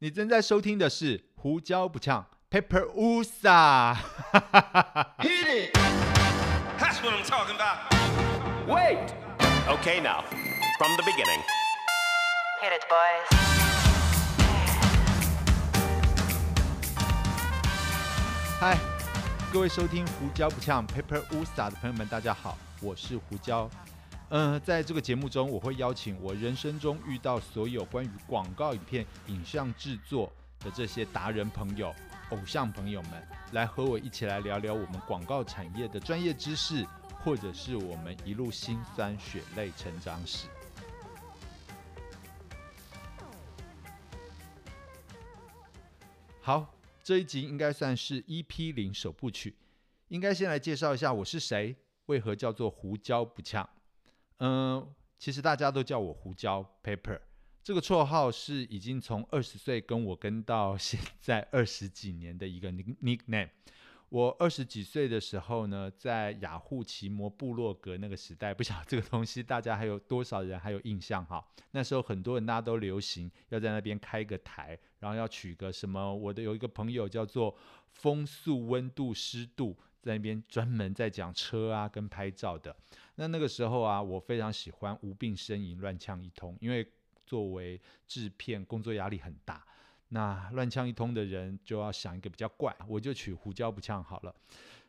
你正在收听的是胡椒不呛 Pepper Usa。Hit it! That's what I'm talking about. Wait! Okay, now, from the beginning. Hit it, boys. 嗨，各位收听胡椒不呛 Pepper Usa 的朋友们，大家好，我是胡椒。嗯、呃，在这个节目中，我会邀请我人生中遇到所有关于广告影片、影像制作的这些达人朋友、偶像朋友们，来和我一起来聊聊我们广告产业的专业知识，或者是我们一路辛酸血泪成长史。好，这一集应该算是 EP 零首部曲，应该先来介绍一下我是谁，为何叫做胡椒不呛。嗯，其实大家都叫我胡椒 Pepper，这个绰号是已经从二十岁跟我跟到现在二十几年的一个 nickname。我二十几岁的时候呢，在雅虎奇摩部落格那个时代，不晓得这个东西大家还有多少人还有印象哈？那时候很多人大家都流行要在那边开个台，然后要取个什么，我的有一个朋友叫做风速、温度、湿度。在那边专门在讲车啊跟拍照的，那那个时候啊，我非常喜欢无病呻吟乱呛一通，因为作为制片工作压力很大，那乱呛一通的人就要想一个比较怪，我就取胡椒不呛好了。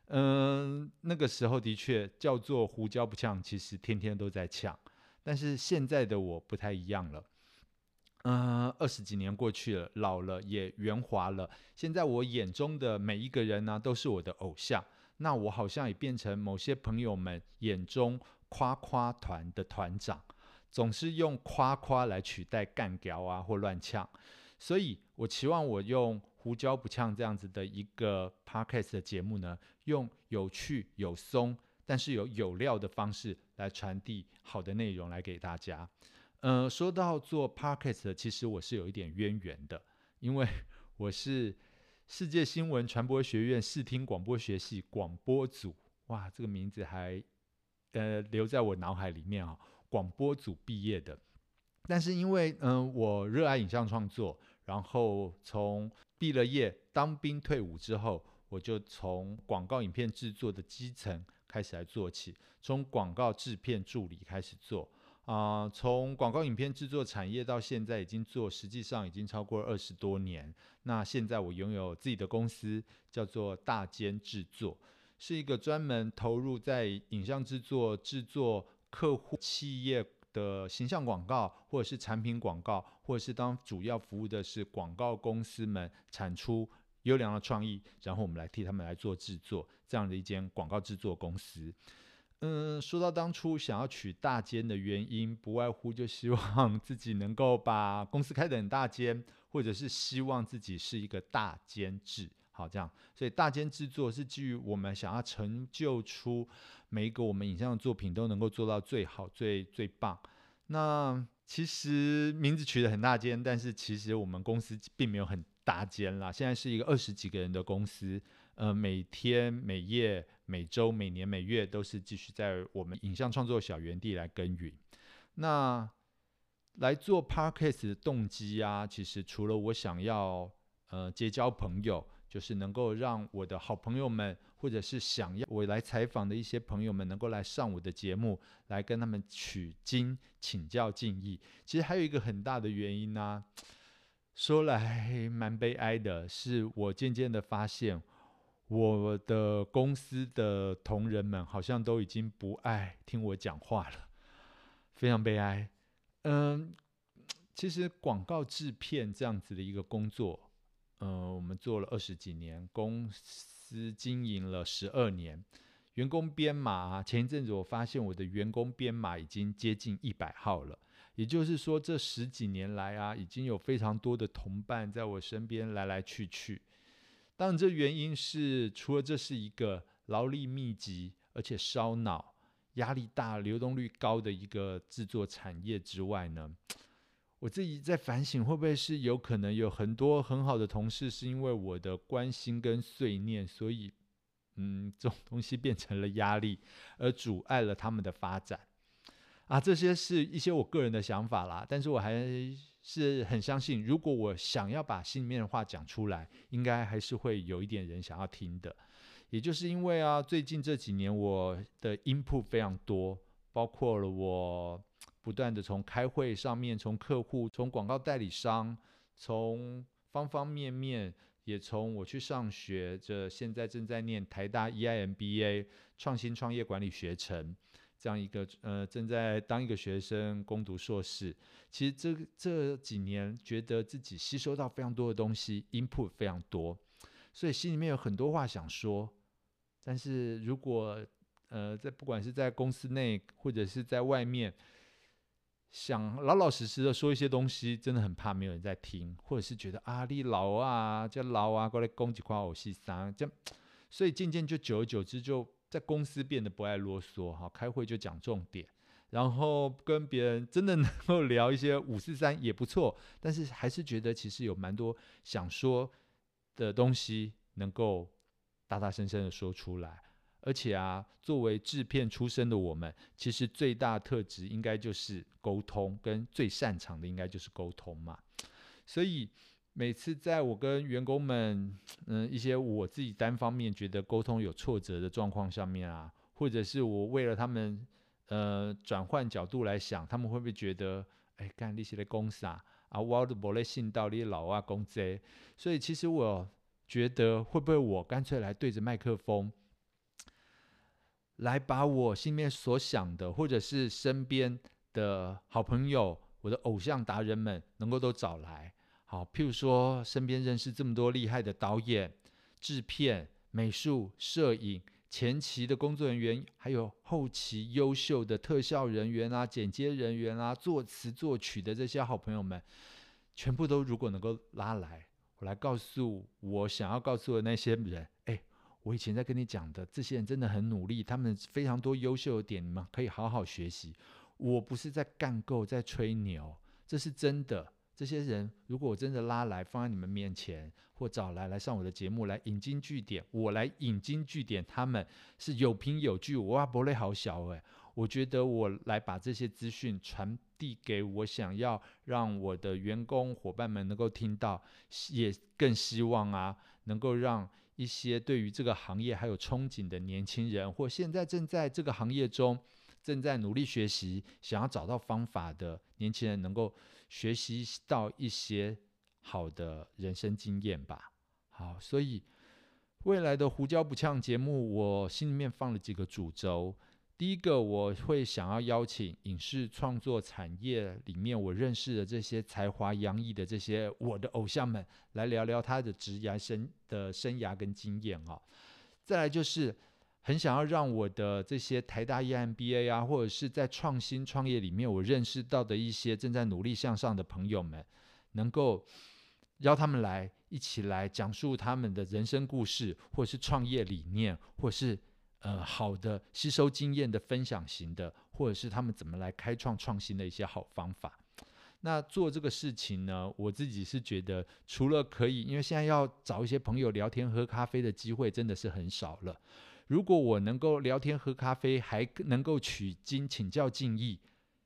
嗯，那个时候的确叫做胡椒不呛，其实天天都在呛，但是现在的我不太一样了。嗯，二十几年过去了，老了也圆滑了，现在我眼中的每一个人呢、都是我的偶像。那我好像也变成某些朋友们眼中夸夸团的团长，总是用夸夸来取代干譙啊或乱呛，所以我期望我用胡椒不呛这样子的一个 podcast 的节目呢，用有趣有松，但是有有料的方式来传递好的内容来给大家。呃，说到做 podcast，其实我是有一点渊源的，因为 我是。世界新闻传播学院视听广播学系广播组，哇，这个名字还呃留在我脑海里面啊、广播组毕业的，但是因为嗯、我热爱影像创作，然后从毕了业、当兵退伍之后，我就从广告影片制作的基层开始来做起，从广告制片助理开始做。啊、从广告影片制作产业到现在已经做，实际上已经超过二十多年。那现在我拥有自己的公司，叫做大间制作，是一个专门投入在影像制作、制作客户企业的形象广告，或者是产品广告，或者是当主要服务的是广告公司们产出优良的创意，然后我们来替他们来做制作，这样的一间广告制作公司。嗯，说到当初想要取大间的原因，不外乎就希望自己能够把公司开得很大间，或者是希望自己是一个大监制，好这样。所以大间制作是基于我们想要成就出每一个我们影像的作品都能够做到最好、最最棒。那其实名字取得很大间，但是其实我们公司并没有很大间啦。现在是一个二十几个人的公司，呃，每天每夜。每周、每年、每月都是继续在我们影像创作小园地来耕耘。那来做 Podcast 的动机啊，其实除了我想要呃结交朋友，就是能够让我的好朋友们，或者是想要我来采访的一些朋友们，能够来上我的节目，来跟他们取经、请教、敬意。其实还有一个很大的原因呢、说来 蛮悲哀的，是我渐渐的发现。我的公司的同仁们好像都已经不爱听我讲话了，非常悲哀。嗯，其实广告制片这样子的一个工作，嗯，我们做了二十几年，公司经营了十二年，员工编码，前一阵子我发现我的员工编码已经接近一百号了，也就是说这十几年来啊，已经有非常多的同伴在我身边来来去去。当然，这原因是除了这是一个劳力密集而且烧脑、压力大、流动率高的一个制作产业之外呢，我自己在反省，会不会是有可能有很多很好的同事，是因为我的关心跟碎念，所以，嗯，这种东西变成了压力，而阻碍了他们的发展。啊，这些是一些我个人的想法啦，但是我还是很相信，如果我想要把心里面的话讲出来，应该还是会有一点人想要听的。也就是因为啊，最近这几年我的 input 非常多，包括了我不断的从开会上面，从客户，从广告代理商，从方方面面，也从我去上学，这现在正在念台大 EIMBA 创新创业管理学程。这样一个呃，正在当一个学生攻读硕士，其实这这几年觉得自己吸收到非常多的东西，input 非常多，所以心里面有很多话想说。但是如果呃，在不管是在公司内或者是在外面，想老老实实的说一些东西，真的很怕没有人在听，或者是觉得啊，你老啊，叫老啊，过来攻击夸我细三，这样，所以渐渐就久而久之就。在公司变得不爱啰嗦，哈，开会就讲重点，然后跟别人真的能够聊一些五四三也不错，但是还是觉得其实有蛮多想说的东西能够大大声声的说出来，而且啊，作为制片出身的我们，其实最大特质应该就是沟通，跟最擅长的应该就是沟通嘛，所以。每次在我跟员工们，嗯，一些我自己单方面觉得沟通有挫折的状况上面啊，或者是我为了他们，呃，转换角度来想，他们会不会觉得，哎，干那些的公司啊，啊，我都没信到你老啊公这，所以其实我觉得，会不会我干脆来对着麦克风，来把我心里面所想的，或者是身边的好朋友，我的偶像达人们，能够都找来。好，譬如说，身边认识这么多厉害的导演、制片、美术、摄影、前期的工作人员，还有后期优秀的特效人员啊、剪接人员啊、作词作曲的这些好朋友们，全部都如果能够拉来，我来告诉我想要告诉的那些人，哎，我以前在跟你讲的，这些人真的很努力，他们非常多优秀的点，你们可以好好学习。我不是在干够，在吹牛，这是真的。这些人，如果我真的拉来放在你们面前，或找来来上我的节目来引经据典，我来引经据典，他们是有凭有据，哇，伯雷好小诶，我觉得我来把这些资讯传递给我想要让我的员工伙伴们能够听到，也更希望啊，能够让一些对于这个行业还有憧憬的年轻人，或现在正在这个行业中正在努力学习，想要找到方法的年轻人，能够。学习到一些好的人生经验吧。好，所以未来的胡椒不呛节目，我心里面放了几个主轴。第一个，我会想要邀请影视创作产业里面我认识的这些才华洋溢的这些我的偶像们，来聊聊他的职涯生的生涯跟经验啊。再来就是。很想要让我的这些台大 EMBA 啊，或者是在创新创业里面，我认识到的一些正在努力向上的朋友们，能够邀他们来一起来讲述他们的人生故事，或是创业理念，或是呃好的吸收经验的分享型的，或者是他们怎么来开创创新的一些好方法。那做这个事情呢，我自己是觉得，除了可以，因为现在要找一些朋友聊天喝咖啡的机会真的是很少了。如果我能够聊天喝咖啡，还能够取经请教敬意，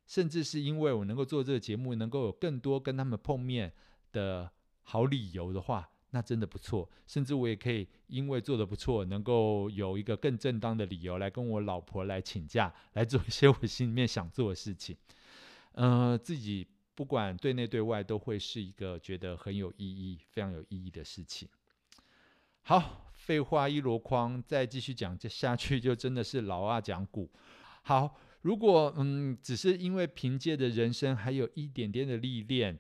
甚至是因为我能够做这个节目，能够有更多跟他们碰面的好理由的话，那真的不错。甚至我也可以因为做得不错，能够有一个更正当的理由来跟我老婆来请假，来做一些我心里面想做的事情。呃，自己不管对内对外都会是一个觉得很有意义、非常有意义的事情。好。废话一箩筐，再继续讲这下去就真的是老二讲古。好，如果嗯，只是因为凭借着人生还有一点点的历练，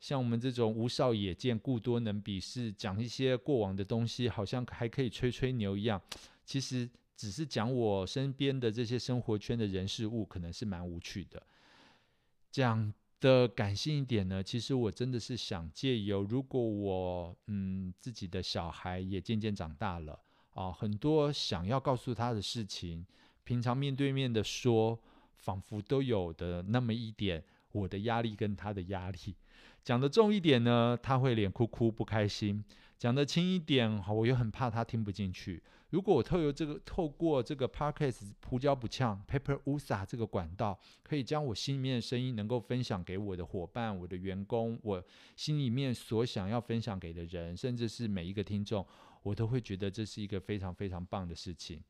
像我们这种无少也见，故多能鄙视，讲一些过往的东西，好像还可以吹吹牛一样。其实只是讲我身边的这些生活圈的人事物，可能是蛮无趣的。讲。的感性一点呢，其实我真的是想借由，如果我嗯自己的小孩也渐渐长大了啊，很多想要告诉他的事情，平常面对面的说，仿佛都有的那么一点我的压力跟他的压力，讲的重一点呢，他会脸哭哭不开心；讲得轻一点，我又很怕他听不进去。如果我透过这个透过这个 Podcast 胡椒不呛 Pepper Usa 这个管道，可以将我心里面的声音能够分享给我的伙伴、我的员工，我心里面所想要分享给的人，甚至是每一个听众，我都会觉得这是一个非常非常棒的事情。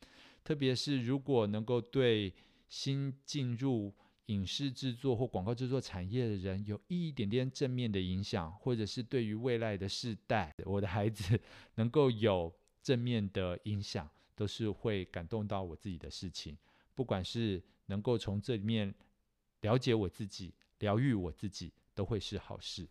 特别是如果能够对新进入影视制作或广告制作产业的人有一点点正面的影响，或者是对于未来的世代，我的孩子 能够有正面的影响，都是会感动到我自己的事情。不管是能够从这里面了解我自己、疗愈我自己，都会是好事。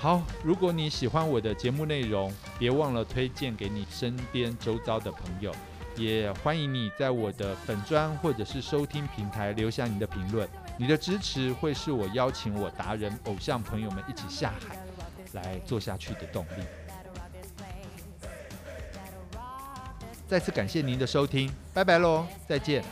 好，如果你喜欢我的节目内容，别忘了推荐给你身边周遭的朋友，也欢迎你在我的粉专或者是收听平台留下你的评论。你的支持会是我邀请我达人偶像朋友们一起下海来做下去的动力。再次感谢您的收听，拜拜喽，再见。